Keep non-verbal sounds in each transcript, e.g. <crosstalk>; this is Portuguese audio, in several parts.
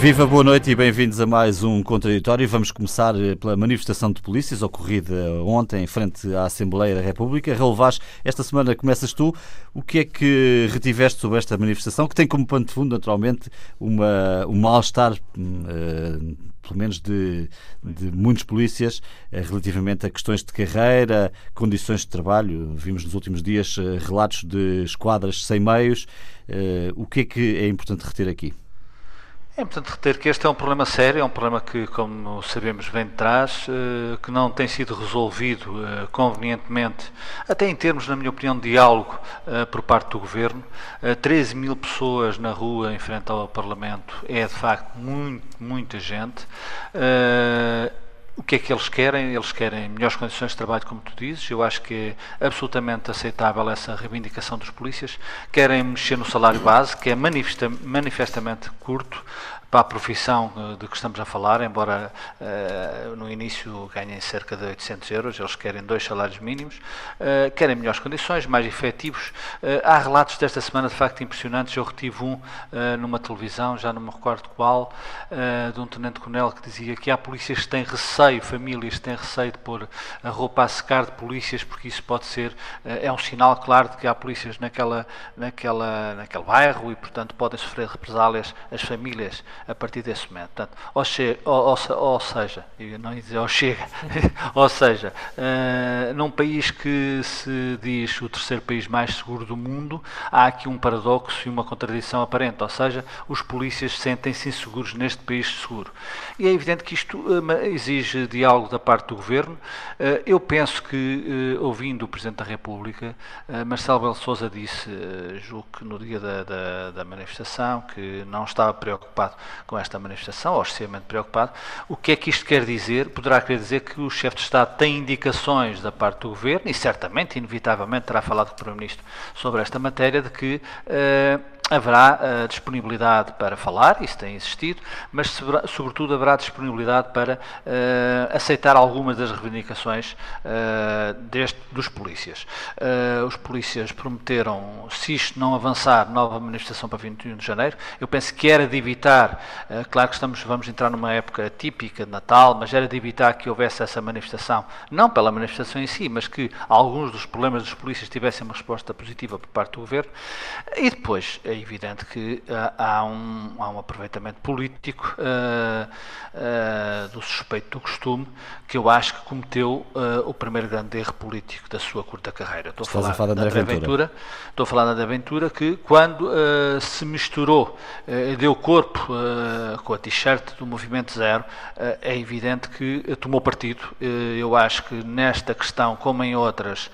Viva, boa noite e bem-vindos a mais um Contraditório. Vamos começar eh, pela manifestação de polícias ocorrida ontem em frente à Assembleia da República. Raul Vaz, esta semana começas tu. O que é que retiveste sobre esta manifestação, que tem como pano de fundo, naturalmente, uma, um mal-estar, uh, pelo menos de, de muitos polícias, uh, relativamente a questões de carreira, condições de trabalho. Vimos nos últimos dias uh, relatos de esquadras sem meios. o que é que é importante reter aqui? É importante reter que este é um problema sério, é um problema que, como sabemos, vem de trás, eh, que não tem sido resolvido eh, convenientemente, até em termos, na minha opinião, de diálogo eh, por parte do Governo. 13 mil pessoas na rua em frente ao Parlamento é, de facto, muito, muita gente. O que é que eles querem? Eles querem melhores condições de trabalho, como tu dizes. Eu acho que é absolutamente aceitável essa reivindicação dos polícias. Querem mexer no salário base, que é manifesta, manifestamente curto para a profissão eh, de que estamos a falar, embora uh, no início ganhem cerca de 800 euros, eles querem dois salários mínimos, uh, querem melhores condições, mais efetivos. Uh, há relatos desta semana de facto impressionantes. Eu retive um numa televisão, já não me recordo qual, de um tenente-coronel que dizia que há polícias que têm receio, famílias que têm receio de pôr a roupa a secar de polícias, porque isso pode ser, é um sinal claro de que há polícias naquela, naquela, naquele bairro e, portanto, podem sofrer represálias as famílias a partir desse momento. Portanto, ou, che, ou, ou, ou seja, eu não ia dizer ou chega, <laughs> ou seja, uh, num país que se diz o terceiro país mais seguro do mundo, há aqui um paradoxo e uma contradição aparente, ou seja, os polícias sentem-se inseguros neste país seguro. E é evidente que isto uh, exige diálogo da parte do Governo. Uh, eu penso que, ouvindo o Presidente da República, Marcelo Belo Souza disse, julgo que no dia da, da, da manifestação, que não estava preocupado com esta manifestação, ou extremamente preocupado. O que é que isto quer dizer? Poderá querer dizer que o chefe de Estado tem indicações da parte do Governo, e certamente, inevitavelmente, terá falado com o Primeiro-Ministro sobre esta matéria, de que. Uh, haverá uh, disponibilidade para falar, isso tem existido, mas sobretudo haverá disponibilidade para uh, aceitar algumas das reivindicações uh, deste, dos polícias. os polícias prometeram, se isto não avançar, nova manifestação para 21 de janeiro. Eu penso que era de evitar, claro que estamos, vamos entrar numa época típica de Natal, mas era de evitar que houvesse essa manifestação, não pela manifestação em si, mas que alguns dos problemas dos polícias tivessem uma resposta positiva por parte do governo. E depois, evidente que uh, há, um, há um aproveitamento político uh, uh, do suspeito do costume que eu acho que cometeu o primeiro grande erro político da sua curta carreira. Estou a falar, a da André Ventura. Estou a falar da Ventura que quando se misturou, deu corpo com a t-shirt do Movimento Zero, é evidente que tomou partido. eu acho que nesta questão, como em outras,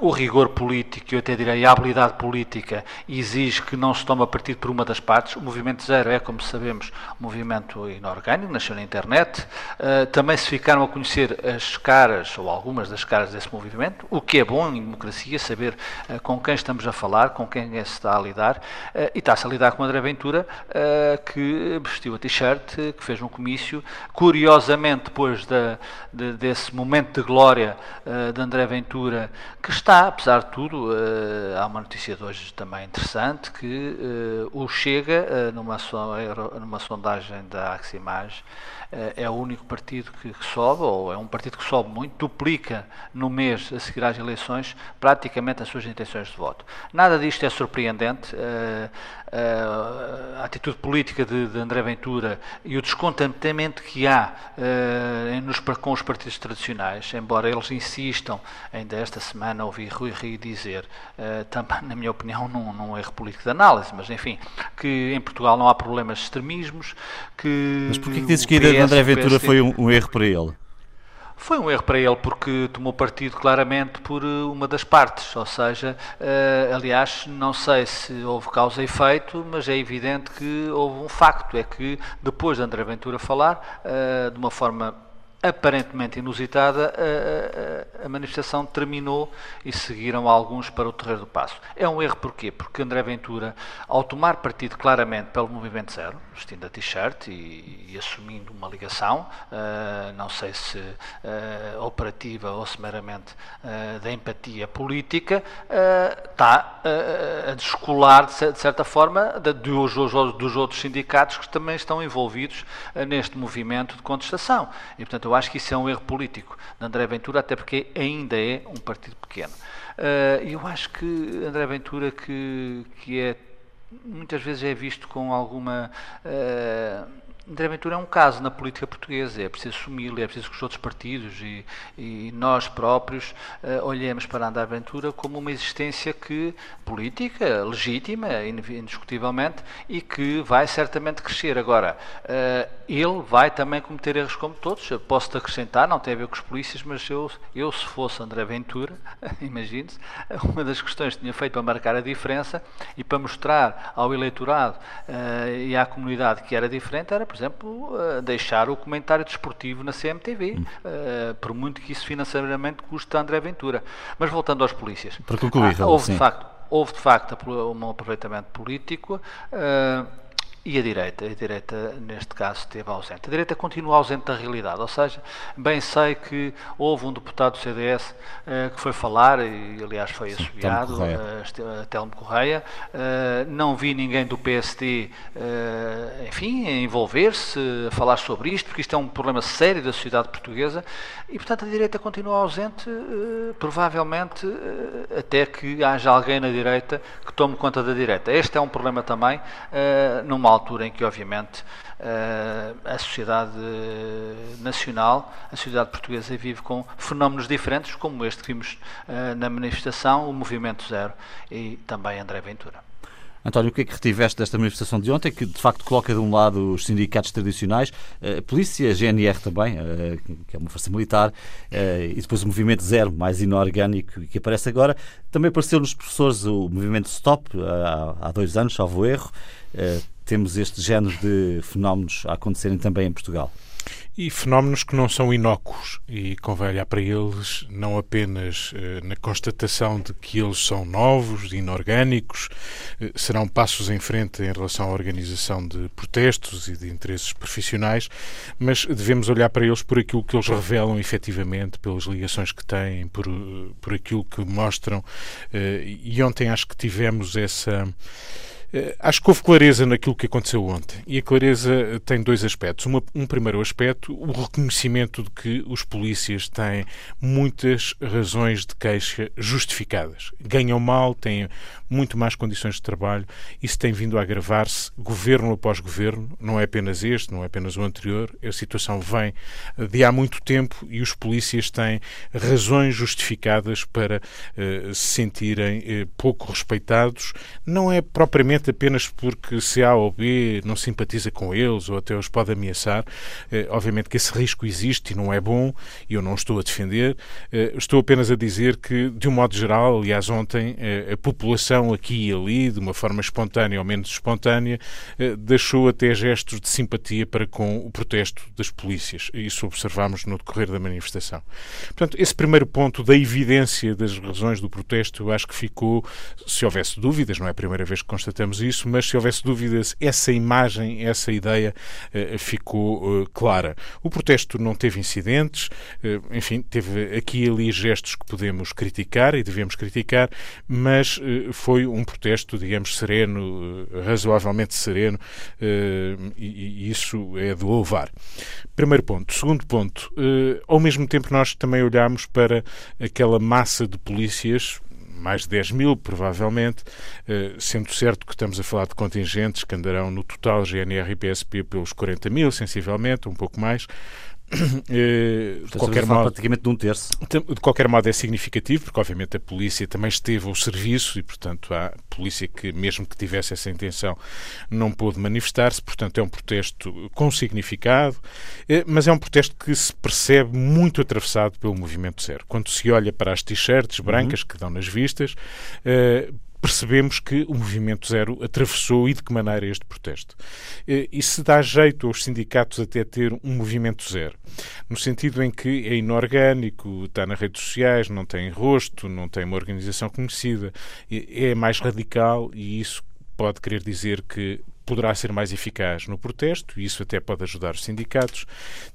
o rigor político, eu até direi a habilidade política, exige que não se tome partido por uma das partes. O Movimento Zero é, como sabemos, um movimento inorgânico, nasceu na internet. Uh, também se ficaram a conhecer as caras, ou algumas das caras desse movimento, o que é bom em democracia, saber uh, com quem estamos a falar, com quem é se está a lidar. Uh, e está-se a lidar com André Ventura, que vestiu a t-shirt, que fez um comício. Curiosamente, depois de, desse momento de glória de André Ventura, que está, apesar de tudo, uh, há uma notícia de hoje também interessante, que uh, o Chega, uh, numa, so, numa sondagem da Aximage, é o único partido que, que, sobe, ou é um partido que sobe muito, duplica no mês a seguir às eleições praticamente as suas intenções de voto. Nada disto é surpreendente. a atitude política de, de, André Ventura e o descontentamento que há nos, com os partidos tradicionais, embora eles insistam, ainda esta semana ouvi Rui Rio dizer, uh, também, na minha opinião, num, num erro político de análise, mas enfim, que em Portugal não há problemas de extremismos, que... Mas porquê que dizes que a de André Ventura foi um, um erro para ele? Foi um erro para ele porque tomou partido claramente por eh, uma das partes, ou seja, uh, aliás, não sei se houve causa e efeito, mas é evidente que houve um facto, é que depois de André Ventura falar, uh, de uma forma aparentemente inusitada, a, a, a, manifestação terminou e seguiram alguns para o Terreiro do Passo. É um erro porquê? Porque André Ventura, ao tomar partido claramente pelo Movimento Zero, vestindo a t-shirt e, e, assumindo uma ligação, uh, não sei se uh, operativa ou se meramente uh, da empatia política, está a descolar, de certa forma, de, dos, dos, outros sindicatos que também estão envolvidos neste movimento de contestação. E, portanto, eu acho que isso é um erro político de André Ventura, até porque ainda é um partido pequeno. E eu acho que André Ventura, que, que é muitas vezes é visto com alguma. Uh, André Ventura é um caso na política portuguesa, é preciso assumi-lo, é preciso que os outros partidos e, e nós próprios uh, olhemos para André Ventura como uma existência que política, legítima, indiscutivelmente, e que vai certamente crescer. Agora, uh, ele vai também cometer erros como todos, posso-te acrescentar, não tem a ver com os polícias, mas eu, eu se fosse André Ventura, <laughs> imagine-se, uma das questões que tinha feito para marcar a diferença e para mostrar ao eleitorado uh, e à comunidade que era diferente era por exemplo, uh, deixar o comentário desportivo na CMTV, uh, eh, por muito que isso financeiramente custe a André Ventura. Mas voltando aos polícias. Para concluir, ah, houve, de facto, houve de facto um aproveitamento político. Uh, e a direita, a direita neste caso esteve ausente. A direita continua ausente da realidade, ou seja, bem sei que houve um deputado do CDS uh, eh, que foi falar, e aliás foi assobiado, uh, Telmo Correia, uh, não vi ninguém do PSD, enfim, envolver-se, a falar sobre isto, porque isto é um problema sério da sociedade portuguesa, e portanto a direita continua ausente, provavelmente até que haja alguém na direita que tome conta da direita. Este é um problema também, numa altura em que, obviamente, eh, a sociedade nacional, a sociedade portuguesa vive com fenómenos diferentes, como este que vimos eh, na manifestação, o Movimento Zero e também André Ventura. António, o que é que retiveste desta manifestação de ontem, que de facto coloca de um lado os sindicatos tradicionais, a polícia, a GNR também, eh, que é uma força militar, e depois o movimento zero, mais inorgânico, que aparece agora. Também apareceu nos professores o movimento Stop, há dois anos, salvo erro temos este género de fenómenos a acontecerem também em Portugal. E fenómenos que não são inócuos e convém olhar para eles não apenas eh, na constatação de que eles são novos, inorgânicos, eh, serão passos em frente em relação à organização de protestos e de interesses profissionais, mas devemos olhar para eles por aquilo que eles revelam efetivamente, pelas ligações que têm, por, por aquilo que mostram. Eh, e ontem acho que tivemos essa eh, acho que houve clareza naquilo que aconteceu ontem. E a clareza eh, tem dois aspectos. Uma, um primeiro aspecto, o reconhecimento de que os polícias têm muitas razões de queixa justificadas. Ganham mal, têm muito más condições de trabalho. Isso tem vindo a agravar-se governo após governo. Não é apenas este, não é apenas o anterior. A situação vem de há muito tempo e os polícias têm razões justificadas para uh, se sentirem pouco respeitados. Não é propriamente apenas porque se A ou B não simpatiza com eles ou até os pode ameaçar. Eh, obviamente que esse risco existe e não é bom, e eu não estou a defender. Eh, estou apenas a dizer que, de um modo geral, aliás, ontem, eh, a população aqui e ali, de uma forma espontânea ou menos espontânea, deixou até gestos de simpatia para com o protesto das polícias. Isso observámos no decorrer da manifestação. Portanto, esse primeiro ponto da evidência das razões do protesto, eu acho que ficou, se houvesse dúvidas, não é a primeira vez que constatamos isso, mas se houvesse dúvidas, essa imagem, essa ideia uh, ficou uh, clara. O protesto não teve incidentes, uh, enfim, teve aqui e ali gestos que podemos criticar e devemos criticar, mas foi um protesto, digamos, sereno, razoavelmente sereno, e, isso é de louvar. Primeiro ponto. Segundo ponto, ao mesmo tempo nós também olhamos para aquela massa de polícias, mais de 10 mil, provavelmente, eh, sendo certo que estamos a falar de contingentes que andarão no total GNR e PSP pelos 40 mil, sensivelmente, um pouco mais, <coughs> eh, de qualquer modo, praticamente de um terço. De qualquer modo é significativo, porque obviamente a polícia também esteve ao serviço e, portanto, há polícia que, mesmo que tivesse essa intenção, não pôde manifestar-se. Portanto, é um protesto com significado, eh, mas é um protesto que se percebe muito atravessado pelo movimento zero. Quando se olha para as t-shirts brancas uhum. que dão nas vistas, percebemos que o Movimento Zero atravessou e de que maneira este protesto. E se dá jeito aos sindicatos até ter um Movimento Zero, no sentido em que é inorgânico, está nas redes sociais, não tem rosto, não tem uma organização conhecida, é mais radical e isso pode querer dizer que poderá ser mais eficaz no protesto, e isso até pode ajudar os sindicatos.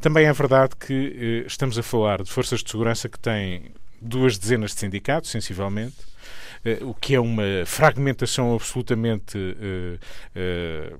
Também é verdade que eh, estamos a falar de forças de segurança que têm duas dezenas de sindicatos, sensivelmente, eh, o que é uma fragmentação absolutamente eh, eh,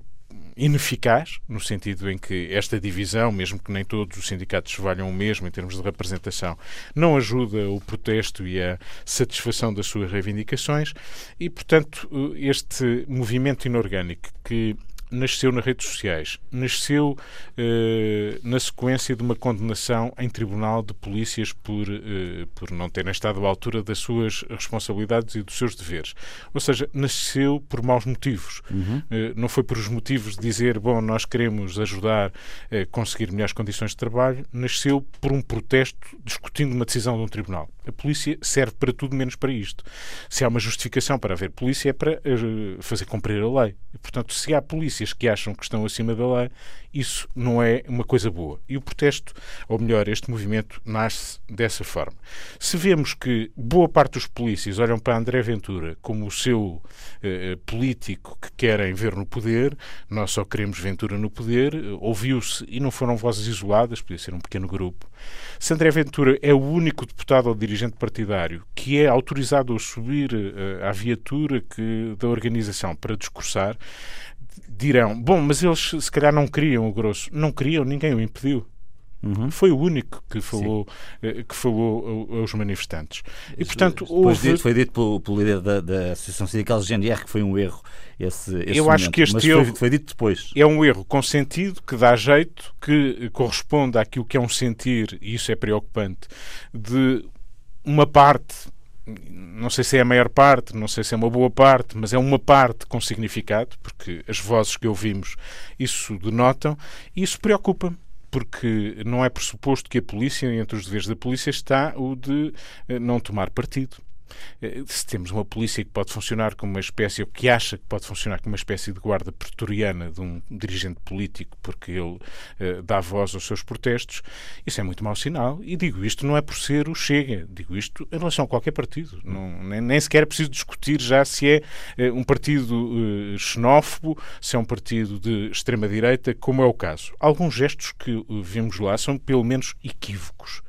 ineficaz, no sentido em que esta divisão, mesmo que nem todos os sindicatos valham o mesmo em termos de representação, não ajuda o protesto e a satisfação das suas reivindicações. E, portanto, este movimento inorgânico que nasceu nas redes sociais, nasceu eh, na sequência de uma condenação em tribunal de polícias por, eh, por não terem estado à altura das suas responsabilidades e dos seus deveres. Ou seja, nasceu por maus motivos. Uhum. Eh, não foi por os motivos de dizer, bom, nós queremos ajudar a conseguir melhores condições de trabalho, nasceu por um protesto discutindo uma decisão de um tribunal. A polícia serve para tudo menos para isto. Se há uma justificação para haver polícia é para fazer cumprir a lei. E, portanto, se há polícia polícias que acham que estão acima da lei, isso não é uma coisa boa. E o protesto, ou melhor, este movimento, nasce dessa forma. Se vemos que boa parte dos polícias olham para André Ventura como o seu eh, político que querem ver no poder, nós só queremos Ventura no poder, ouviu-se, e não foram vozes isoladas, podia ser um pequeno grupo. Se André Ventura é o único deputado ou dirigente partidário que é autorizado a subir eh, à viatura que, da organização para discursar, dirão: bom, mas eles se calhar não queriam o grosso. Não queriam, ninguém o impediu. Uhum. Foi o único que falou, eh, que falou aos manifestantes. E, portanto, houve... foi dito pelo, pelo líder da, da Associação Sindical GNR que foi um erro esse, esse Eu momento. acho que este Mas erro foi, foi, dito depois. É um erro com sentido, que dá jeito, que corresponde àquilo que é um sentir, e isso é preocupante, de uma parte não sei se é a maior parte, não sei se é uma boa parte, mas é uma parte com significado, porque as vozes que ouvimos isso denotam, e isso preocupa-me porque não é pressuposto que a polícia, entre os deveres da polícia, está o de eh, não tomar partido. Eh, se temos uma polícia que pode funcionar como uma espécie, ou que acha que pode funcionar como uma espécie de guarda pretoriana de um dirigente político, porque ele uh, dá voz aos seus protestos, isso é muito mau sinal. E digo isto não é por ser o Chega, digo isto em relação a qualquer partido. Não, nem, nem sequer é preciso discutir já se é uh, um partido uh, xenófobo, se é um partido de extrema-direita, como é o caso. Alguns gestos que vimos lá são pelo menos equívocos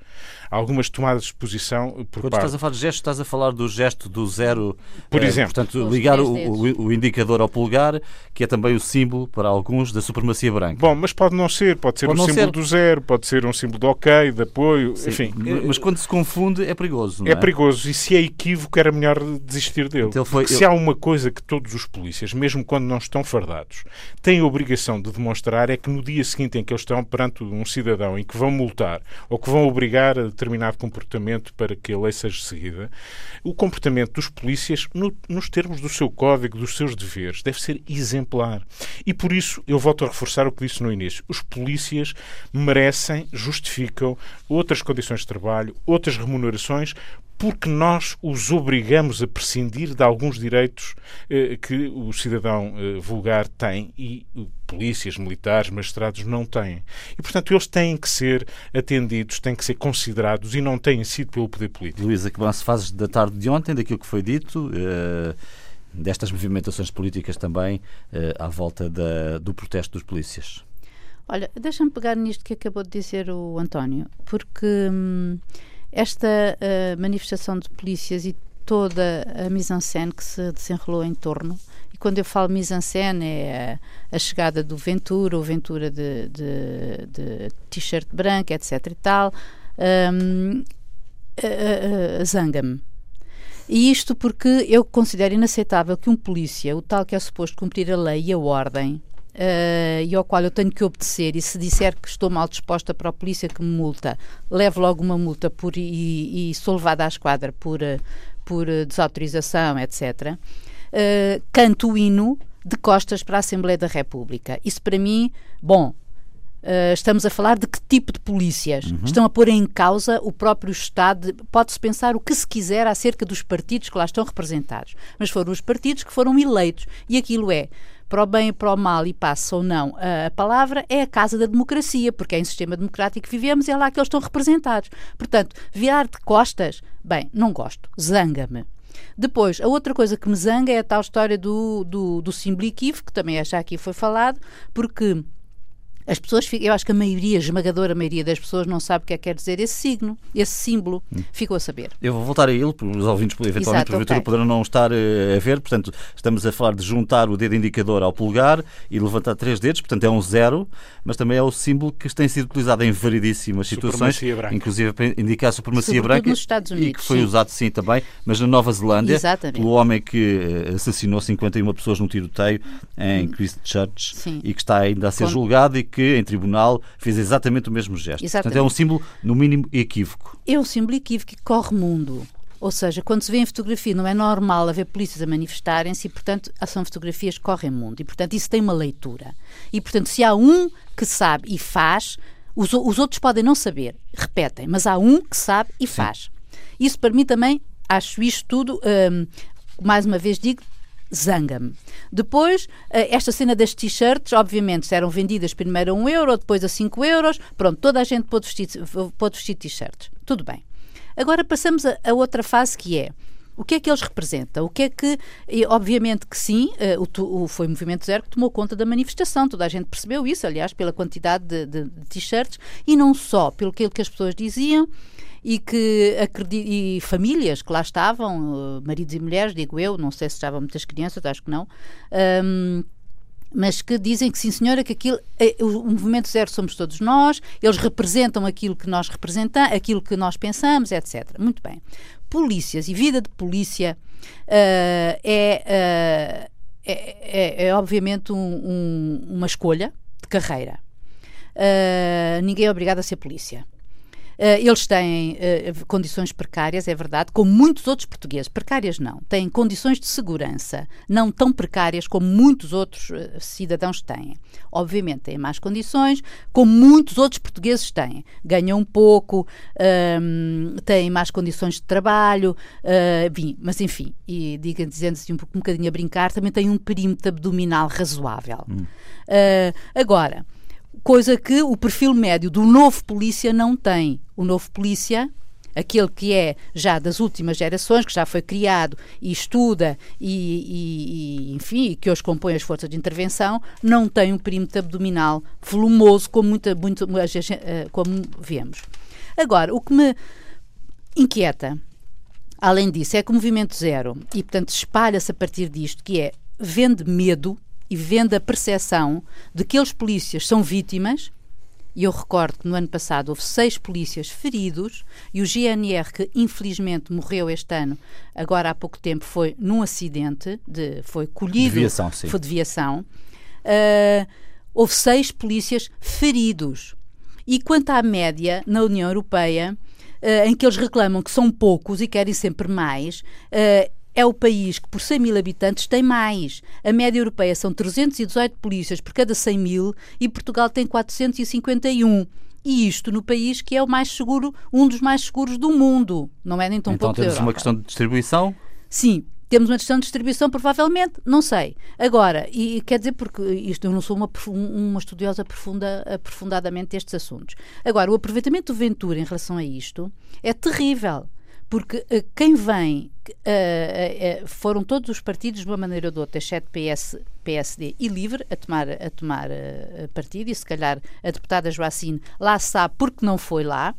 algumas tomadas de posição por Quando parte... estás a falar de gesto, estás a falar do gesto do zero, por eh, exemplo, portanto, ligar o, o, o, indicador ao polegar, que é também o símbolo para alguns da supremacia branca. Bom, mas pode não ser, pode ser pode um símbolo ser. do zero, pode ser um símbolo de ok, de apoio, Sim, enfim. Mas quando se confunde é perigoso, é? é? perigoso e se é equívoco era melhor desistir dele. Então foi, Se há uma coisa que todos os polícias, mesmo quando não estão fardados, têm a obrigação de demonstrar é que no dia seguinte em que eles estão perante um cidadão em que vão multar ou que vão obrigar a determinado comportamento para que a lei seja seguida, o comportamento dos polícias, no, nos termos do seu código, dos seus deveres, deve ser exemplar. E por isso eu volto a reforçar o que disse no início. Os polícias merecem, justificam outras condições de trabalho, outras remunerações, porque nós os obrigamos a prescindir de alguns direitos eh, que o cidadão eh, vulgar tem e polícias, militares, magistrados não têm. E, portanto, eles têm que ser atendidos, têm que ser considerados e não têm sido pelo poder político. Luísa, que balanço fazes da tarde de ontem, daquilo que foi dito, eh, destas movimentações políticas também eh, à volta da, do protesto dos polícias? Olha, deixa-me pegar nisto que acabou de dizer o António, porque hum, esta uh, manifestação de polícias e toda a mise-en-scène que se desenrolou em torno, e quando eu falo mise-en-scène é a, a, chegada do Ventura, o Ventura de, de, de t-shirt branca, etc e tal, um, zanga-me. E isto porque eu considero inaceitável que um polícia, o tal que é suposto cumprir a lei e a ordem, uh, e ao qual eu tenho que obedecer, e se disser que estou mal disposta para a polícia que me multa, levo logo uma multa por, e, e sou levada à esquadra por, uh, por desautorização, etc., uh, canto o hino de costas para a Assembleia da República. Isso para mim, bom, Uh, estamos a falar de que tipo de polícias? Uhum. Estão a pôr em causa o próprio Estado. Pode-se pensar o que se quiser acerca dos partidos que lá estão representados, mas foram os partidos que foram eleitos. E aquilo é para o bem e para o mal, e passa ou não a palavra, é a casa da democracia, porque é em sistema democrático que vivemos e é lá que eles estão representados. Portanto, virar de costas, bem, não gosto, zanga-me. Depois, a outra coisa que me zanga é a tal história do, do, do símbolo equívoco, que também já aqui foi falado, porque as pessoas, eu acho que a maioria, a esmagadora maioria das pessoas não sabe o que é que quer dizer esse signo, esse símbolo. Hum. Ficou a saber. Eu vou voltar a ele, porque os ouvintes eventualmente Exato, okay. poderão não estar uh, a ver. Portanto, estamos a falar de juntar o dedo indicador ao polegar e levantar três dedos, portanto é um zero, mas também é o símbolo que tem sido utilizado em variedíssimas situações, inclusive para indicar a supremacia Sobretudo branca nos Estados Unidos, e que foi sim. usado sim também, mas na Nova Zelândia, Exatamente. pelo homem que eh, assassinou 51 pessoas num tiroteio em hum. Christchurch sim. e que está ainda a ser Com... julgado e que em tribunal fez exatamente o mesmo gesto. Exatamente. Portanto, é um símbolo, no mínimo, equívoco. É um símbolo equívoco que corre mundo. Ou seja, quando se vê em fotografia, não é normal haver polícias a manifestarem-se e, portanto, são fotografias que correm mundo. E, portanto, isso tem uma leitura. E, portanto, se há um que sabe e faz, os, os outros podem não saber, repetem, mas há um que sabe e Sim. faz. Isso, para mim, também, acho isto tudo, hum, mais uma vez digo, zanga-me. Depois, eh, esta cena das t-shirts, obviamente, eram vendidas primeiro a 1 euro, depois a 5 euros. Pronto, toda a gente pôde vestir, t-shirts. Tudo bem. Agora passamos a, a, outra fase que é. O que é que eles representam? O que é que, obviamente que sim, eh, o, foi o Movimento Zero que tomou conta da manifestação, toda a gente percebeu isso, aliás, pela quantidade de, de, de t-shirts, e não só pelo que, que as pessoas diziam, e que e famílias que lá estavam, eh, maridos e mulheres, digo eu, não sei se estavam muitas crianças, acho que não. Um, mas que dizem que sim, senhora, que aquilo, é, o movimento zero somos todos nós, eles representam aquilo que nós representamos, aquilo que nós pensamos, etc. Muito bem. Polícias e vida de polícia uh, é, uh, é, é, é, obviamente um, um, uma escolha de carreira. Uh, ninguém é obrigado a ser polícia. Uh, eles têm uh, condições precárias, é verdade, como muitos outros portugueses. Precárias não. Têm condições de segurança não tão precárias como muitos outros uh, cidadãos têm. Obviamente têm mais condições, como muitos outros portugueses têm. Ganham pouco, ehm, têm mais condições de trabalho, uh, mas enfim, e diga, dizendo-se um, um bocadinho a brincar, também têm um perímetro abdominal razoável. Hum. agora, coisa que o perfil médio do novo polícia não tem. O novo polícia, aquele que é já das últimas gerações, que já foi criado e estuda e, e, e enfim, que hoje compõe as forças de intervenção, não tem um perímetro abdominal volumoso como, muita, muito, eh, como vemos. Agora, o que me inquieta, além disso, é que o movimento zero, e portanto espalha-se a partir disto, que é vende medo e vendo a percepção de que eles polícias são vítimas, e eu recordo que no ano passado houve seis polícias feridos e o GNR, que infelizmente morreu este ano, agora há pouco tempo, foi num acidente, de, foi colhido. Deviação, sim. Foi deviação. Uh, houve seis polícias feridos. E quanto à média na União Europeia, uh, em que eles reclamam que são poucos e querem sempre mais, uh, é o país que, por 100 mil habitantes, tem mais. A média europeia são 318 polícias por cada 100 mil e Portugal tem 451. E isto no país que é o mais seguro, um dos mais seguros do mundo. Não é nem tão então, pouco Então temos uma questão de distribuição? Sim, temos uma questão de distribuição, provavelmente, não sei. Agora, e quer dizer, porque isto eu não sou uma, uma estudiosa profunda, aprofundadamente destes assuntos. Agora, o aproveitamento do Ventura em relação a isto é terrível porque uh, quem vem uh, uh, foram todos os partidos de uma maneira ou de outra, exceto PS, PSD e Livre, a tomar, a tomar partido, e se calhar a deputada Joacine lá sabe porque não foi lá.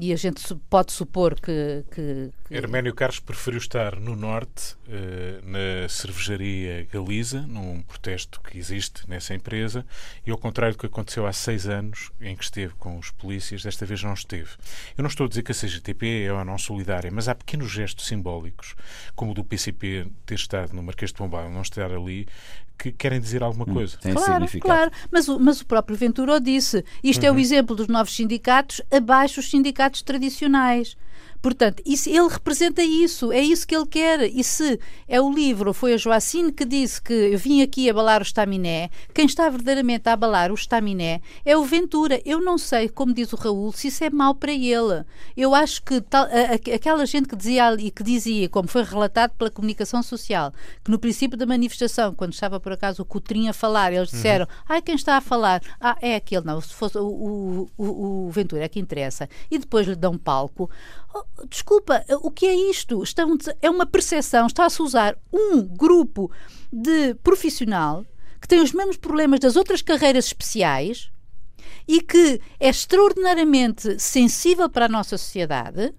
E a gente pode supor que, que... Herménio Carlos preferiu estar no Norte, uh, na cervejaria Galiza, num protesto que existe nessa empresa, e ao contrário do que aconteceu há seis anos, em que esteve com os polícias, desta vez não esteve. Eu não estou a dizer que a CGTP é ou não solidária, mas há pequenos gestos simbólicos, como o do PCP ter estado no Marquês de Pombal, não estar ali, que querem dizer alguma hum, coisa. Tem claro, claro. Mas o, mas o próprio Ventura disse. Isto uhum. é o uhum. exemplo dos novos sindicatos abaixo dos sindicatos tradicionais. Portanto, isso, ele representa isso, é isso que ele quer. E se é o livro, foi a Joacine que disse que eu vim aqui abalar o estaminé, quem está verdadeiramente a abalar o estaminé é o Ventura. Eu não sei, como diz o Raul, se isso é mau para ele. Eu acho que tal, a, a, aquela gente que dizia ali, que dizia, como foi relatado pela comunicação social, que no princípio da manifestação, quando estava por acaso o Coutrinho a falar, eles disseram, uhum. ai, quem está a falar? Ah, é aquele, não, se fosse o, o, o, o Ventura é que interessa. E depois lhe dão palco. Oh, desculpa, o que é isto? Estão, é uma percepção, está-se a usar um grupo de profissional que tem os mesmos problemas das outras carreiras especiais e que é extraordinariamente sensível para a nossa sociedade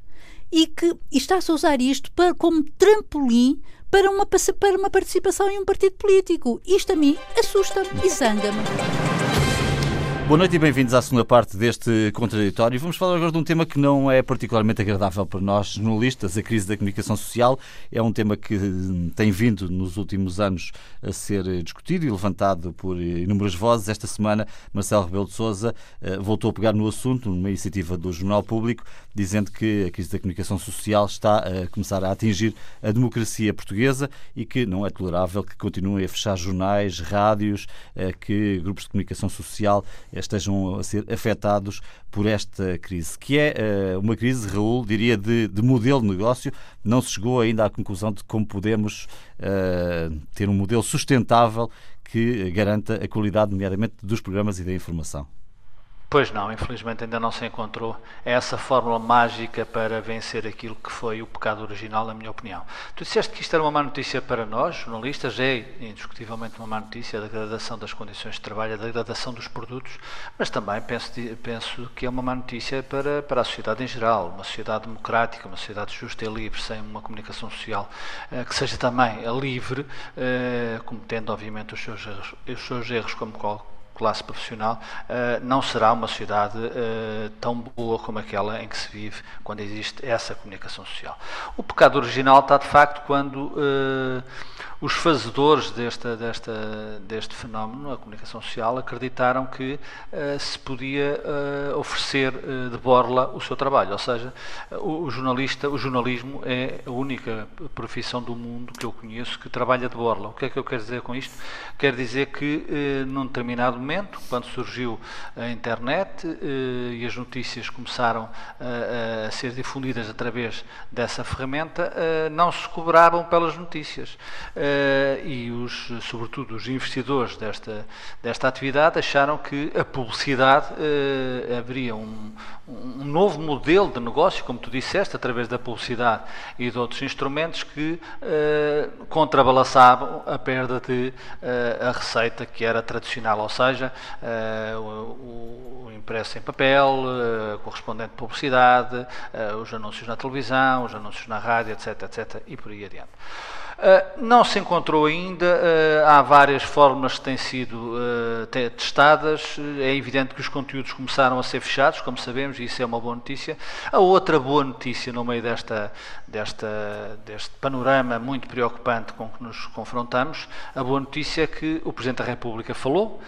e que está-se a usar isto para, como trampolim para uma, para uma participação em um partido político. Isto a mim assusta-me e zanga-me. Boa noite e bem-vindos à segunda parte deste contraditório. Vamos falar agora de um tema que não é particularmente agradável para nós, jornalistas. A crise da comunicação social é um tema que tem vindo nos últimos anos a ser discutido e levantado por inúmeras vozes. Esta semana, Marcelo Rebelo de Sousa eh, voltou a pegar no assunto, numa iniciativa do Jornal Público, dizendo que a crise da comunicação social está a começar a atingir a democracia portuguesa e que não é tolerável que continuem a fechar jornais, rádios, eh, que grupos de comunicação social estejam a ser afetados por esta crise, que é uh, uma crise, Raul, diria, de, de, modelo de negócio. Não se chegou ainda à conclusão de como podemos uh, ter um modelo sustentável que garanta a qualidade, nomeadamente, dos programas e da informação. Pois não, infelizmente ainda não se encontrou essa fórmula mágica para vencer aquilo que foi o pecado original, na minha opinião. Tu disseste que isto era uma má notícia para nós, jornalistas, é indiscutivelmente uma má notícia a degradação das condições de trabalho, a degradação dos produtos, mas também penso, penso que é uma má notícia para, para a sociedade em geral, uma sociedade democrática, uma sociedade justa e livre, sem uma comunicação social eh, que seja também livre, eh, cometendo obviamente os seus erros, os seus erros como qualquer classe profissional, uh, não será uma sociedade uh, tão boa como aquela em que se vive quando existe essa comunicação social. O pecado original está de facto quando uh, os fazedores desta, desta, deste fenómeno, a comunicação social, acreditaram que uh, se podia uh, oferecer uh, de borla o seu trabalho. Ou seja, o, o, jornalista, o jornalismo é a única profissão do mundo que eu conheço que trabalha de borla. O que é que eu quero dizer com isto? Quero dizer que, num determinado momento, quando surgiu a internet e as notícias começaram a, a ser difundidas através dessa ferramenta, não se cobravam pelas notícias. Uh, e os, sobretudo os investidores desta, desta atividade acharam que a publicidade uh, haveria um, um novo modelo de negócio, como tu disseste, através da publicidade e de outros instrumentos que uh, contrabalançavam a perda de a receita que era tradicional, ou seja, o, o, impresso em papel, correspondente publicidade, os anúncios na televisão, os anúncios na rádio, etc, etc, e por aí adiante. Uh, não se encontrou ainda, uh, há várias fórmulas que têm sido uh, testadas. É evidente que os conteúdos começaram a ser fechados, como sabemos, e isso é uma boa notícia. A outra boa notícia no meio desta, desta, deste panorama muito preocupante com que nos confrontamos, a boa notícia é que o Presidente da República falou,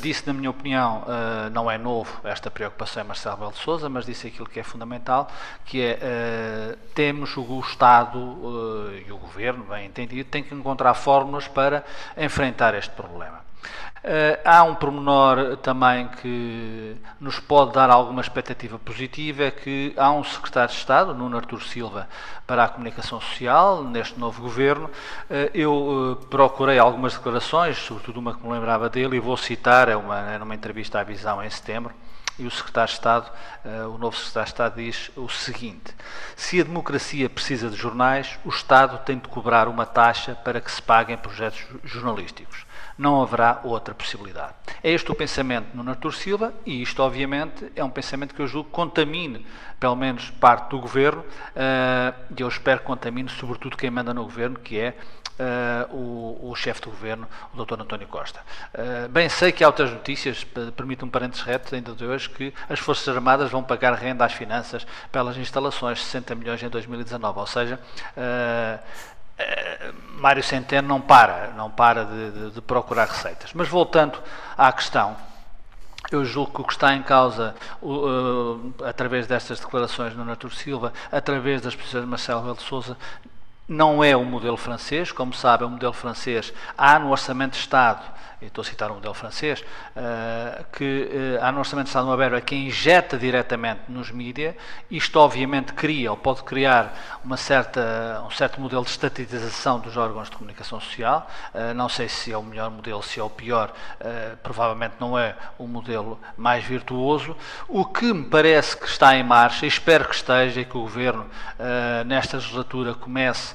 disse, na minha opinião, não é novo esta preocupação em Marcelo Belo de Souza, mas disse aquilo que é fundamental, que é temos o Estado e o Governo, bem entendido, tem que encontrar fórmulas para enfrentar este problema. Uh, há um pormenor também que nos pode dar alguma expectativa positiva, é que há um secretário de Estado, Nuno Artur Silva, para a comunicação social, neste novo governo. Uh, eu uh, procurei algumas declarações, sobretudo uma que me lembrava dele, e vou citar, é uma, numa entrevista à Visão em setembro, e o secretário de Estado, o novo secretário de Estado diz o seguinte: se a democracia precisa de jornais, o Estado tem de cobrar uma taxa para que se paguem projetos jornalísticos. Não haverá outra possibilidade. É este o pensamento no Artur Silva e isto, obviamente, é um pensamento que eu julgo contamine, pelo menos, parte do governo uh, e eu espero que contamine, sobretudo, quem manda no governo, que é uh, o, o chefe do governo, o Dr. António Costa. Uh, bem sei que há outras notícias, permite um parênteses reto ainda de hoje, que as Forças Armadas vão pagar renda às finanças pelas instalações, 60 milhões em 2019, ou seja, uh, Mário Centeno não para, não para de, de, de procurar receitas. Mas voltando à questão, eu julgo que o que está em causa, uh, através destas declarações do Natur Silva, através das posições de Marcelo Rebelo de Sousa, não é o modelo francês. Como sabe, o modelo francês há no Orçamento de Estado estou a citar o um modelo francês, uh, que uh, há no Orçamento de Estado uma verba que injeta diretamente nos mídias. Isto, obviamente, cria ou pode criar uma certa, um certo modelo de estatização dos órgãos de comunicação social. Uh, não sei se é o melhor modelo, se é o pior, provavelmente não é o modelo mais virtuoso. O que me parece que está em marcha, e espero que esteja, e que o Governo, nesta legislatura, comece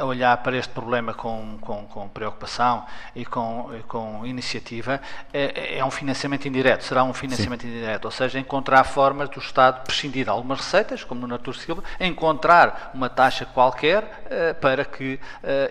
a olhar para este problema com, com, com preocupação e com, com iniciativa, é, é, um financiamento indireto, será um financiamento Sim. indireto, ou seja, encontrar formas do Estado prescindir de algumas receitas, como no Natur Silva, encontrar uma taxa qualquer uh, para que uh,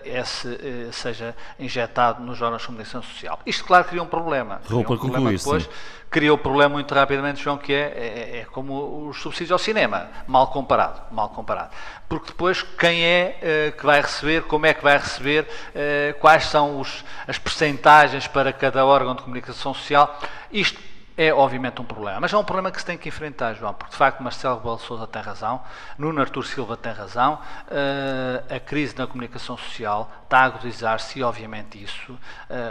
esse seja injetado nos órgãos de comunicação social. Isto, claro, cria um problema. Cria um problema depois. Sim cria o problema muito rapidamente, João, que é, é, é, como os subsídios ao cinema, mal comparado, mal comparado. Porque depois quem é que vai receber, como é que vai receber, uh, quais são os, as percentagens para cada órgão de comunicação social, isto é obviamente um problema. Mas é um problema que se tem que enfrentar, João, porque de facto Marcelo Rebelo Sousa tem razão, Nuno Artur Silva tem razão, uh, a crise na comunicação social está a agudizar-se e obviamente isso uh,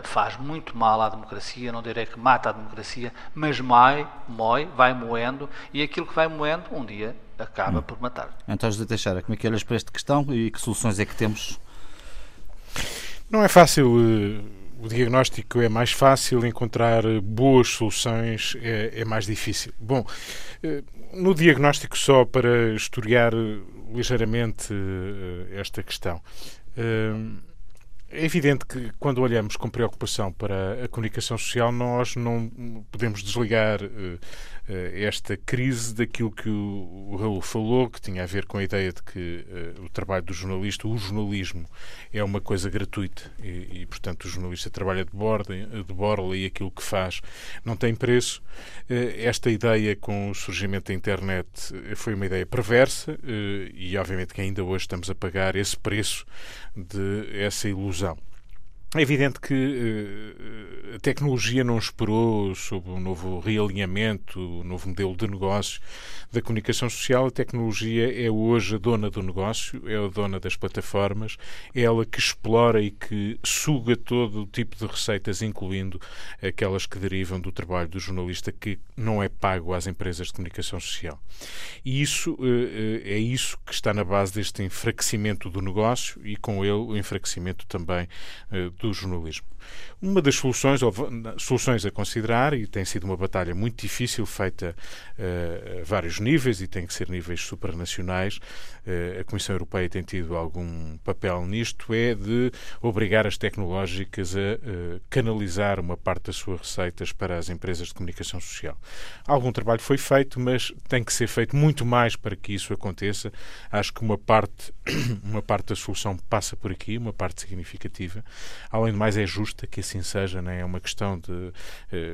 faz muito mal à democracia, não direi que mata a democracia, mas mai, mói, vai moendo e aquilo que vai moendo um dia acaba hum. por matar. Então, José Teixeira, como é que olhas para esta questão e que soluções é que temos? Não é fácil uh o diagnóstico é mais fácil, encontrar boas soluções é, é mais difícil. Bom, eh, no diagnóstico, só para historiar ligeiramente eh, esta questão. Eh, é evidente que quando olhamos com preocupação para a comunicação social, nós não podemos desligar esta crise daquilo que o, Raul falou, que tinha a ver com a ideia de que uh, o trabalho do jornalista, o jornalismo, é uma coisa gratuita e, e portanto, o jornalista trabalha de borda, de borla e aquilo que faz não tem preço. Uh, esta ideia com o surgimento da internet foi uma ideia perversa uh, e, obviamente, que ainda hoje estamos a pagar esse preço de essa ilusão. É evidente que uh, a tecnologia não esperou sobre um novo realinhamento, um novo modelo de negócio da comunicação social. A tecnologia é hoje a dona do negócio, é a dona das plataformas, é ela que explora e que suga todo o tipo de receitas, incluindo aquelas que derivam do trabalho do jornalista que não é pago às empresas de comunicação social. E isso uh, uh, é isso que está na base deste enfraquecimento do negócio e com ele o enfraquecimento também do jornalismo. Uma das soluções, ou soluções a considerar, e tem sido uma batalha muito difícil, feita uh, a vários níveis, e tem que ser níveis supranacionais, uh, a Comissão Europeia tem tido algum papel nisto, é de obrigar as tecnológicas a uh, canalizar uma parte das suas receitas para as empresas de comunicação social. Algum trabalho foi feito, mas tem que ser feito muito mais para que isso aconteça. Acho que uma parte, <coughs> uma parte da solução passa por aqui, uma parte significativa. Além de mais, é justa que assim seja, né? é uma questão de uh,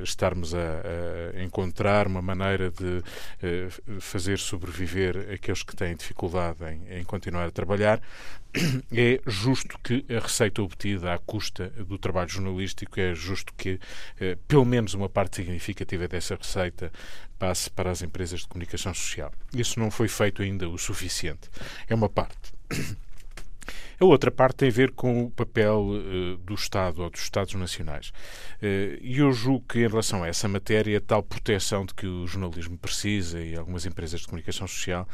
estarmos a, a, encontrar uma maneira de uh, fazer sobreviver aqueles que têm dificuldade em, em continuar a trabalhar. <clears throat> É justo que a receita obtida à custa do trabalho jornalístico, é justo que uh, pelo menos uma parte significativa dessa receita passe para as empresas de comunicação social. Isso não foi feito ainda o suficiente. É uma parte. <clears throat> A outra parte tem a ver com o papel uh, do Estado ou dos Estados nacionais. Uh, e eu julgo que, em relação a essa matéria, tal proteção de que o jornalismo precisa e algumas empresas de comunicação social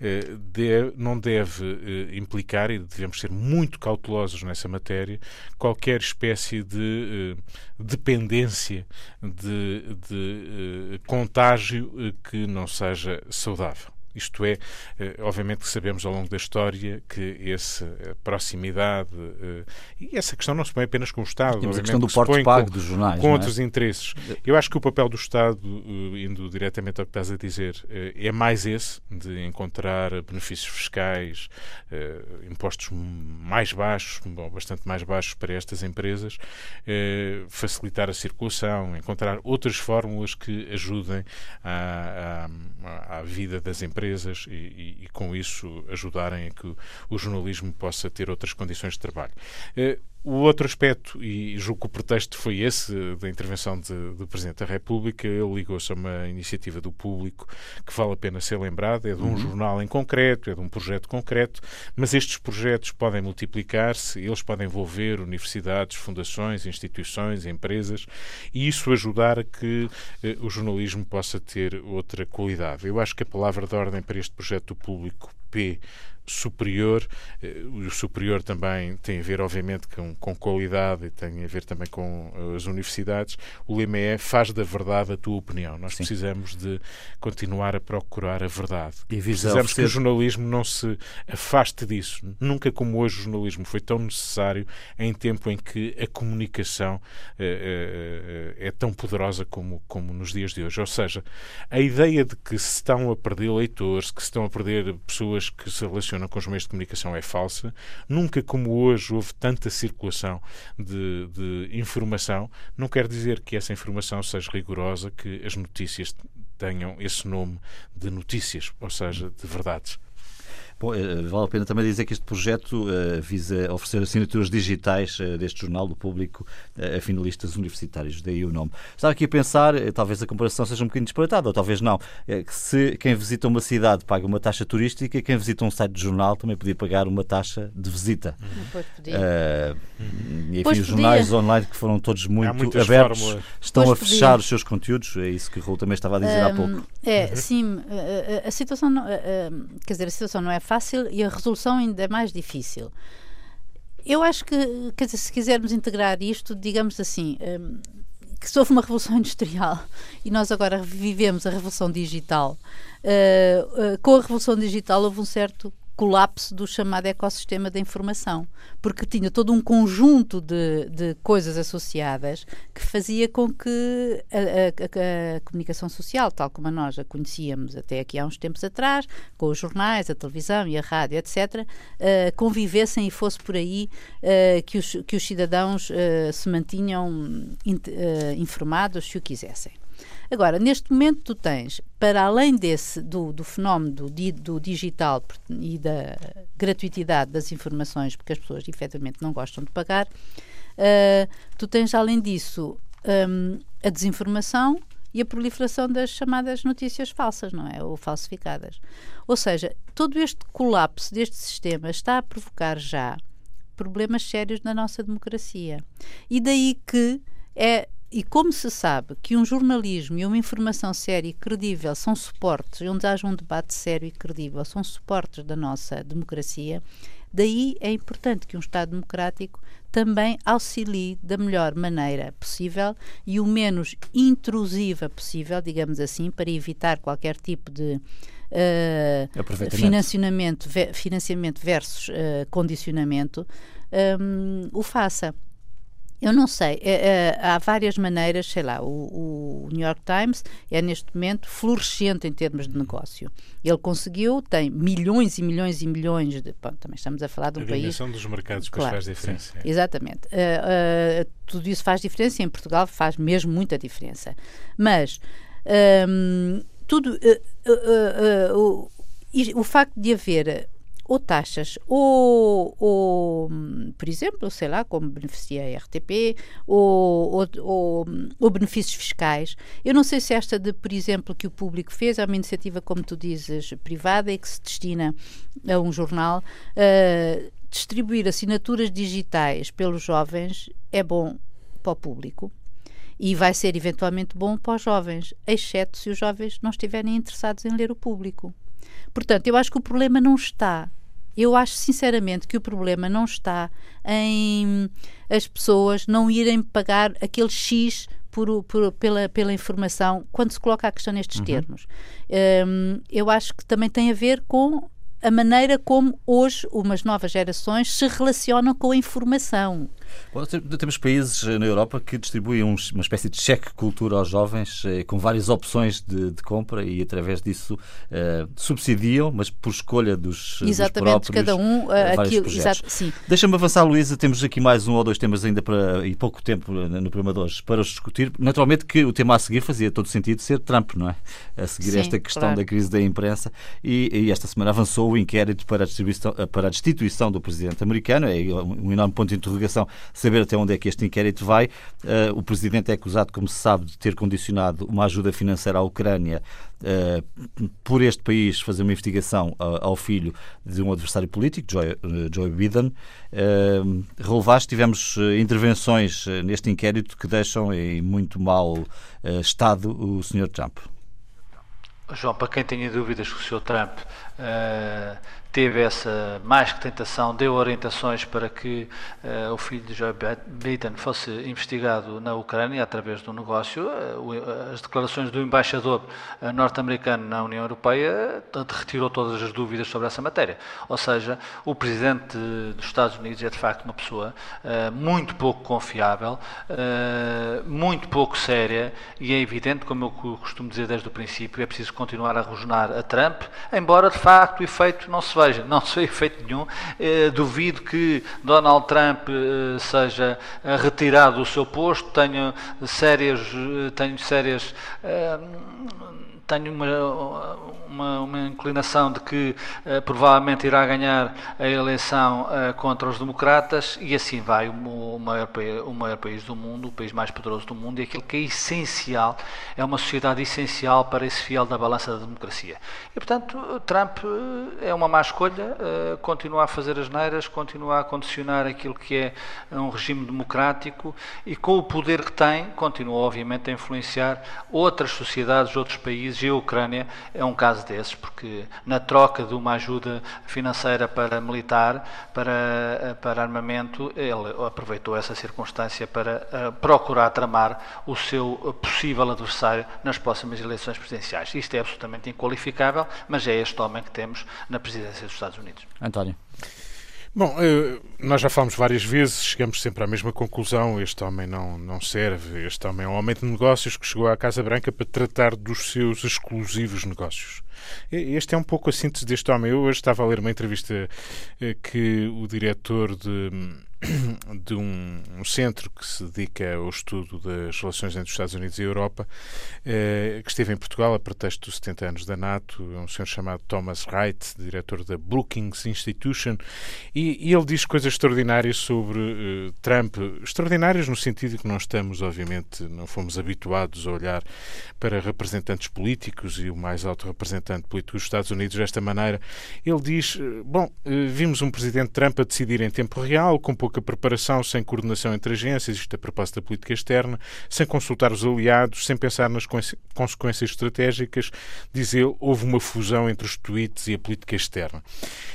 uh, não deve implicar, e devemos ser muito cautelosos nessa matéria, qualquer espécie de dependência, de, de contágio que não seja saudável. Isto é, eh, obviamente que sabemos ao longo da história que essa eh, proximidade eh, e essa questão não se põe apenas com o Estado, Temos a questão do porte pago com, dos jornais, com é? outros interesses. Eu acho que o papel do Estado, indo diretamente ao que estás a dizer, é mais esse, de encontrar benefícios fiscais, impostos mais baixos, bastante mais baixos para estas empresas, facilitar a circulação, encontrar outras fórmulas que ajudem à, à, à vida das empresas empresas e, e, e com isso ajudarem a que o jornalismo possa ter outras condições de trabalho. Eh, O outro aspecto, e julgo que o pretexto foi esse da intervenção de, do Presidente da República, ele ligou-se a uma iniciativa do público que vale a pena ser lembrada, é de um uhum. jornal em concreto, é de um projeto concreto, mas estes projetos podem multiplicar-se, eles podem envolver universidades, fundações, instituições, empresas, e isso ajudar a que eh, o jornalismo possa ter outra qualidade. Eu acho que a palavra de ordem para este projeto do público P superior. Eh, o superior também tem a ver, obviamente, com, com qualidade e tem a ver também com eh, as universidades. O lema é faz da verdade a tua opinião. Nós Sim. precisamos de continuar a procurar a verdade. E precisamos que o jornalismo não se afaste disso. Nunca como hoje o jornalismo foi tão necessário em tempo em que a comunicação é, é, é tão poderosa como, como nos dias de hoje. Ou seja, a ideia de que se estão a perder leitores, que se estão a perder pessoas que se relacionam relaciona com os meios de comunicação é falsa. Nunca como hoje houve tanta circulação de, de informação. Não quer dizer que essa informação seja rigorosa, que as notícias tenham esse nome de notícias, ou seja, de verdades. Bom, eh, vale a pena também dizer que este projeto uh, visa oferecer assinaturas digitais uh, deste jornal do público uh, a finalistas universitários, daí o nome. Estava aqui a pensar, talvez a comparação seja um bocadinho disparatada, ou talvez não, que se quem visita uma cidade paga uma taxa turística, quem visita um site de jornal também podia pagar uma taxa de visita. Uhum. Pois podia. Uhum. E enfim, pois os jornais podia. online que foram todos muito abertos fórmulas. estão pois a fechar podia. os seus conteúdos, é isso que o Raul também estava a dizer um, há pouco. É, uhum. sim, a, a situação não, quer dizer, a situação não é fácil e a resolução ainda é mais difícil. Eu acho que, quer dizer, se quisermos integrar isto, digamos assim, um, que houve uma revolução <laughs> industrial e nós agora vivemos a revolução digital, uh, uh, com a revolução digital houve um certo colapso do chamado ecossistema da informação, porque tinha todo um conjunto de, de coisas associadas que fazia com que a, a, a, comunicação social, tal como nós a conhecíamos até aqui há uns tempos atrás, com os jornais, a televisão e a rádio, etc., uh, eh, convivessem e fosse por aí uh, que, os, que os cidadãos uh, se mantinham in, informados se o quisessem. Agora, neste momento, tu tens, para além desse, do, do fenómeno do, do, digital e da gratuitidade das informações, porque as pessoas efetivamente não gostam de pagar, uh, tu tens, além disso, um, a desinformação e a proliferação das chamadas notícias falsas, não é? Ou falsificadas. Ou seja, todo este colapso deste sistema está a provocar já problemas sérios na nossa democracia. E daí que é e como se sabe que um jornalismo e uma informação séria e credível são suportes, onde haja um debate sério e credível, são suportes da nossa democracia, daí é importante que um Estado democrático também auxilie da melhor maneira possível e o menos intrusiva possível, digamos assim, para evitar qualquer tipo de uh, financiamento, financiamento versus uh, condicionamento, um, o faça. Eu não sei, é, é, há várias maneiras, sei lá, o, o, New York Times é neste momento florescente em termos de negócio. Ele conseguiu, tem milhões e milhões e milhões de. Bom, também estamos a falar de um a país. A dos mercados claro, faz diferença. Sim, exatamente. Uh, uh, tudo isso faz diferença e em Portugal faz mesmo muita diferença. Mas um, tudo. Uh, o, o facto de haver ou taxas, ou, ou, por exemplo, sei lá, como beneficia a RTP, ou, ou, ou, benefícios fiscais. Eu não sei se esta de, por exemplo, que o público fez, é uma iniciativa, como tu dizes, privada e que se destina a um jornal. Uh, distribuir assinaturas digitais pelos jovens é bom para o público e vai ser eventualmente bom para os jovens, exceto se os jovens não estiverem interessados em ler o público. Portanto, eu acho que o problema não está. Eu acho sinceramente que o problema não está em as pessoas não irem pagar aquele X por, por, pela, pela informação quando se coloca a questão nestes uhum. termos. Um, eu acho que também tem a ver com a maneira como hoje umas novas gerações se relacionam com a informação. Bom, temos países eh, na Europa que distribuem uma espécie de cheque cultura aos jovens eh, com várias opções de, de compra e através disso uh, subsidiam, mas por escolha dos, Exatamente, dos próprios, cada um uh, aquilo, Deixa-me avançar, Luísa, temos aqui mais um ou dois temas ainda para, e pouco tempo no programa de hoje para os discutir. Naturalmente que o tema a seguir fazia todo sentido ser Trump, não é? A seguir sim, esta questão claro. da crise da imprensa e, e, esta semana avançou o inquérito para a, para a destituição do presidente americano, é um enorme ponto de interrogação saber até onde é que este inquérito vai. Uh, o Presidente é acusado, como se sabe, de ter condicionado uma ajuda financeira à Ucrânia uh, por este país fazer uma investigação ao filho de um adversário político, Joe, Joe Biden. relevaste, tivemos intervenções neste inquérito que deixam em muito mau estado o Sr. Trump. João, para quem tenha dúvidas que o Sr. Trump uh, teve essa mais que tentação, deu orientações para que uh, o filho de Joe Biden fosse investigado na Ucrânia através do negócio. Uh, as declarações do embaixador uh, norte-americano na União Europeia retirou todas as dúvidas sobre essa matéria. Ou seja, o presidente dos Estados Unidos é de facto uma pessoa muito pouco confiável, muito pouco séria e é evidente, como eu costumo dizer desde o princípio, é preciso continuar a rosnar a Trump, embora de facto o efeito não se veja, não se vê efeito nenhum. Eh, duvido que Donald Trump eh, seja eh, retirado do seu posto, tenho sérias, tenho sérias tenho uma, uma, uma, inclinação de que provavelmente irá ganhar a eleição contra os democratas e assim vai o, o, maior, o maior país do mundo, o país mais poderoso do mundo e aquilo que é essencial, é uma sociedade essencial para esse fiel da balança da democracia. E portanto, Trump é uma má continua a fazer as neiras, continua a condicionar aquilo que é um regime democrático e com o poder que tem, continua obviamente a influenciar outras sociedades, outros países e a Ucrânia é um caso desses, porque na troca de uma ajuda financeira para militar, para, para armamento, ele aproveitou essa circunstância para uh, procurar tramar o seu possível adversário nas próximas eleições presidenciais. Isto é absolutamente inqualificável, mas é este homem que temos na presidência dos Estados Unidos. António. Bom, eh, nós já falamos várias vezes, chegamos sempre à mesma conclusão: este homem não, não serve, este homem é um homem de negócios que chegou à Casa Branca para tratar dos seus exclusivos negócios. Este é um pouco a síntese deste homem. Eu hoje estava a ler uma entrevista eh, que o diretor de de um, um, centro que se dedica ao estudo das relações entre os Estados Unidos e a Europa, eh, que esteve em Portugal a pretexto dos 70 anos da NATO, é um senhor chamado Thomas Wright, diretor da Brookings Institution, e, e ele diz coisas extraordinárias sobre eh, Trump, extraordinárias no sentido que nós estamos, obviamente, não fomos habituados a olhar para representantes políticos e o mais alto representante político dos Estados Unidos desta maneira. Ele diz, eh, bom, eh, vimos um presidente Trump a decidir em tempo real, com pouco pouca preparação, sem coordenação entre agências, isto é a propósito da política externa, sem consultar os aliados, sem pensar nas consequências estratégicas, diz ele, houve uma fusão entre os tweets e a política externa.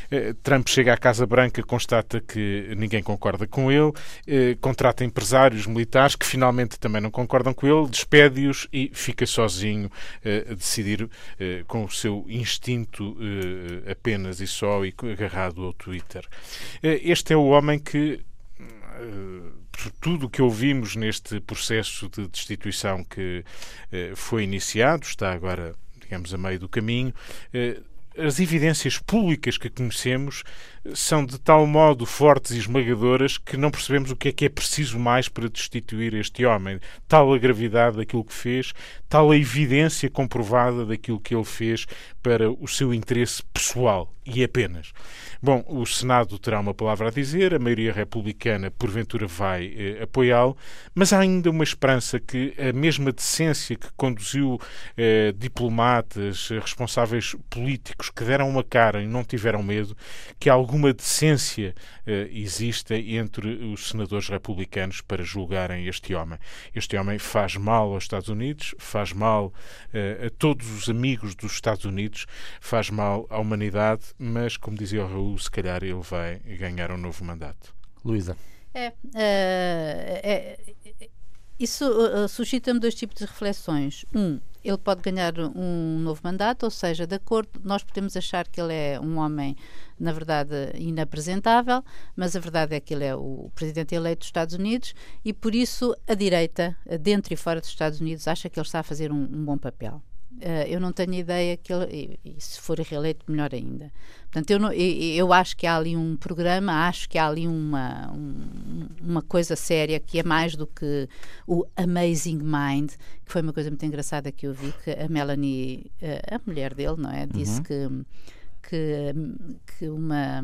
Eh, Trump chega à Casa Branca, constata que ninguém concorda com ele, eh, contrata empresários militares que finalmente também não concordam com ele, despede-os e fica sozinho eh, a decidir com o seu instinto apenas e só e agarrado ao Twitter. Este é o homem que por tudo o que ouvimos neste processo de destituição que eh, foi iniciado, está agora, digamos, a meio do caminho, eh, as evidências públicas que conhecemos são de tal modo fortes e esmagadoras que não percebemos o que é que é preciso mais para destituir este homem. Tal a gravidade daquilo que fez, tal a evidência comprovada daquilo que ele fez para o seu interesse pessoal e apenas. Bom, o Senado terá uma palavra a dizer, a maioria republicana porventura vai eh, apoiá-lo, mas há ainda uma esperança que a mesma decência que conduziu eh, diplomatas, responsáveis políticos que deram uma cara e não tiveram medo, que alguma decência eh, exista entre os senadores republicanos para julgarem este homem. Este homem faz mal aos Estados Unidos, faz mal eh, a todos os amigos dos Estados Unidos, faz mal à humanidade, mas, como dizia o Raul, se calhar ele vai ganhar um novo mandato. Luísa. É, é, é, isso uh, suscita-me dois tipos de reflexões. Um, ele pode ganhar um novo mandato, ou seja, de acordo, nós podemos achar que ele é um homem, na verdade, inapresentável, mas a verdade é que ele é o presidente eleito dos Estados Unidos e por isso a direita, dentro e fora dos Estados Unidos, acha que ele está a fazer um, um bom papel. Uh, eu não tenho ideia que ele, e, e, se for reeleito, melhor ainda. Portanto, eu, não, eu, eu, acho que há ali um programa, acho que há ali uma, um, uma coisa séria que é mais do que o Amazing Mind, que foi uma coisa muito engraçada que eu vi, que a Melanie, uh, a mulher dele, não é? Disse uhum. que que, que, uma,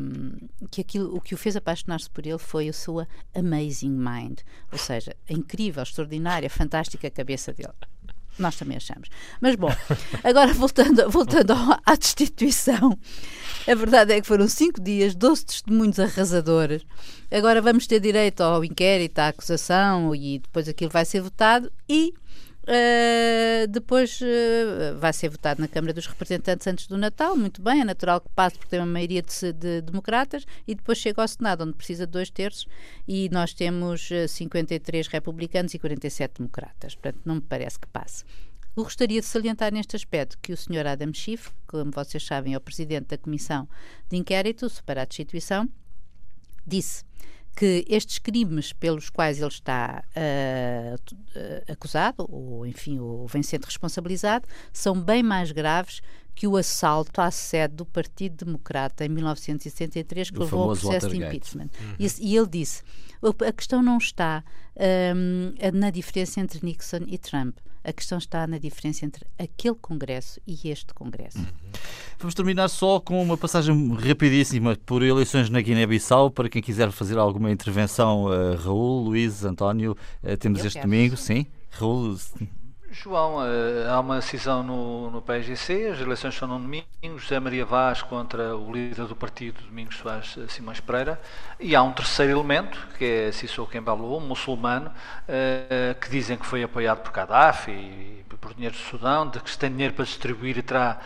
que aquilo, o que o fez apaixonar-se por ele foi a sua amazing mind, ou seja, a incrível, extraordinária, fantástica cabeça dele. Nós também achamos. Mas bom, <laughs> agora voltando, voltando à destituição, a verdade é que foram cinco dias, 12 testemunhos arrasadores. Agora vamos ter direito ao inquérito, à acusação e depois aquilo vai ser votado e Uh, depois uh, vai ser votado na Câmara dos Representantes antes do Natal, muito bem, é natural que passe porque tem uma maioria de, de, democratas e depois chega ao Senado, onde precisa de dois terços e nós temos 53 eh, republicanos e 47 democratas, portanto não me parece que passe. Eu gostaria de salientar neste aspecto que o Sr. Adam Schiff, como vocês sabem, é o Presidente da Comissão de Inquérito para a Destituição, disse que estes crimes pelos quais ele está uh, acusado, ou enfim, ou vem sendo responsabilizado, são bem mais graves que o assalto à sede do Partido Democrata em 1963, que o levou ao processo de impeachment. Uhum. E, e, ele disse: a questão não está um, na diferença entre Nixon e Trump. A questão está na diferença entre aquele Congresso e este Congresso. Uhum. Vamos terminar só com uma passagem rapidíssima por eleições na Guiné-Bissau. Para quem quiser fazer alguma intervenção, uh, Raul, Luís, António, uh, temos Eu este quero. domingo, sim. Raul, João, uh, há uma decisão no, no PSGC, as eleições são no domingo, José Maria Vaz contra o líder do partido, Domingos Soares Simões Pereira, e há um terceiro elemento, que é Sissoko Embalo, um muçulmano, uh, que dizem que foi apoiado por Gaddafi e por dinheiro do Sudão, de que se tem dinheiro para distribuir e terá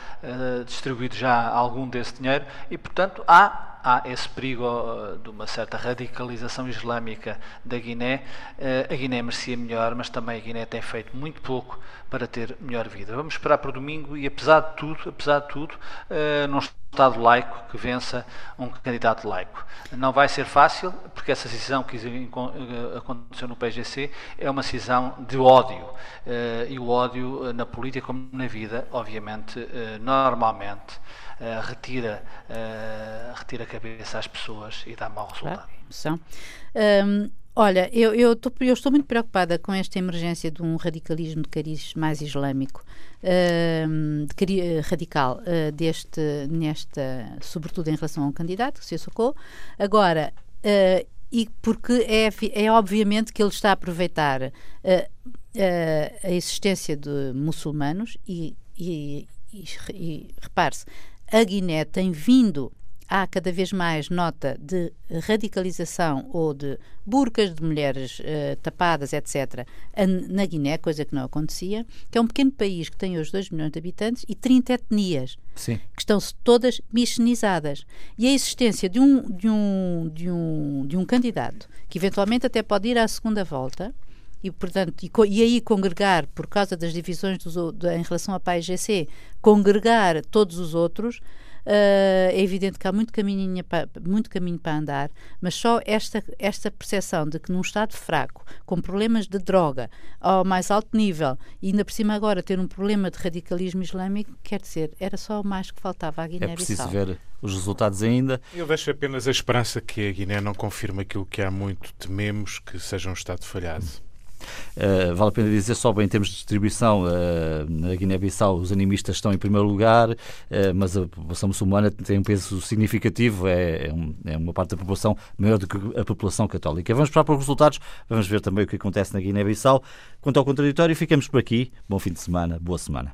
distribuído já algum desse dinheiro, e portanto há há esse perigo uh, de uma certa radicalização islâmica da Guiné. Uh, a Guiné merecia melhor, mas também a Guiné tem feito muito pouco para ter melhor vida. Vamos esperar para o domingo e, apesar de tudo, apesar de tudo, uh, num Estado laico que vença um candidato laico. Não vai ser fácil, porque essa decisão que aconteceu no PGC é uma decisão de ódio. E o ódio na política, como na vida, obviamente, normalmente retira, retira a cabeça às pessoas e dá mau resultado. Claro, são. Um, olha, eu, eu, tô, eu, estou muito preocupada com esta emergência de um radicalismo de cariz mais islâmico, cari radical, uh, deste, nesta, sobretudo em relação a um candidato, que se socorro. Agora, e porque é, é obviamente que ele está a aproveitar uh, uh, a existência de muçulmanos e, e, e, e repare-se, a Guiné tem vindo há cada vez mais nota de radicalização ou de burcas de mulheres uh, tapadas, etc., na Guiné, coisa que não acontecia, que é um pequeno país que tem hoje 2 milhões de habitantes e 30 etnias, Sim. que estão todas michenizadas. E a existência de um, de, um, de, um, de um candidato que eventualmente até pode ir à segunda volta, e, portanto, e, e, aí congregar, por causa das divisões do, de, em relação à PAIGC, congregar todos os outros, uh, é evidente que há muito caminho, muito caminho para andar, mas só esta, esta percepção de que num Estado fraco, com problemas de droga ao mais alto nível, e ainda por cima agora ter um problema de radicalismo islâmico, quer dizer, era só o mais que faltava à Guiné-Bissau. É preciso ver os resultados ainda. Eu deixo apenas a esperança que a Guiné não confirme aquilo que há muito tememos, que seja um Estado falhado. Uh, vale a pena dizer só bem em termos de distribuição, uh, na Guiné-Bissau os animistas estão em primeiro lugar, uh, mas a população muçulmana tem um peso significativo, é, é, um, é, uma parte da população maior do que a população católica. Vamos esperar para os resultados, vamos ver também o que acontece na Guiné-Bissau. Quanto ao contraditório, ficamos por aqui. Bom fim de semana, boa semana.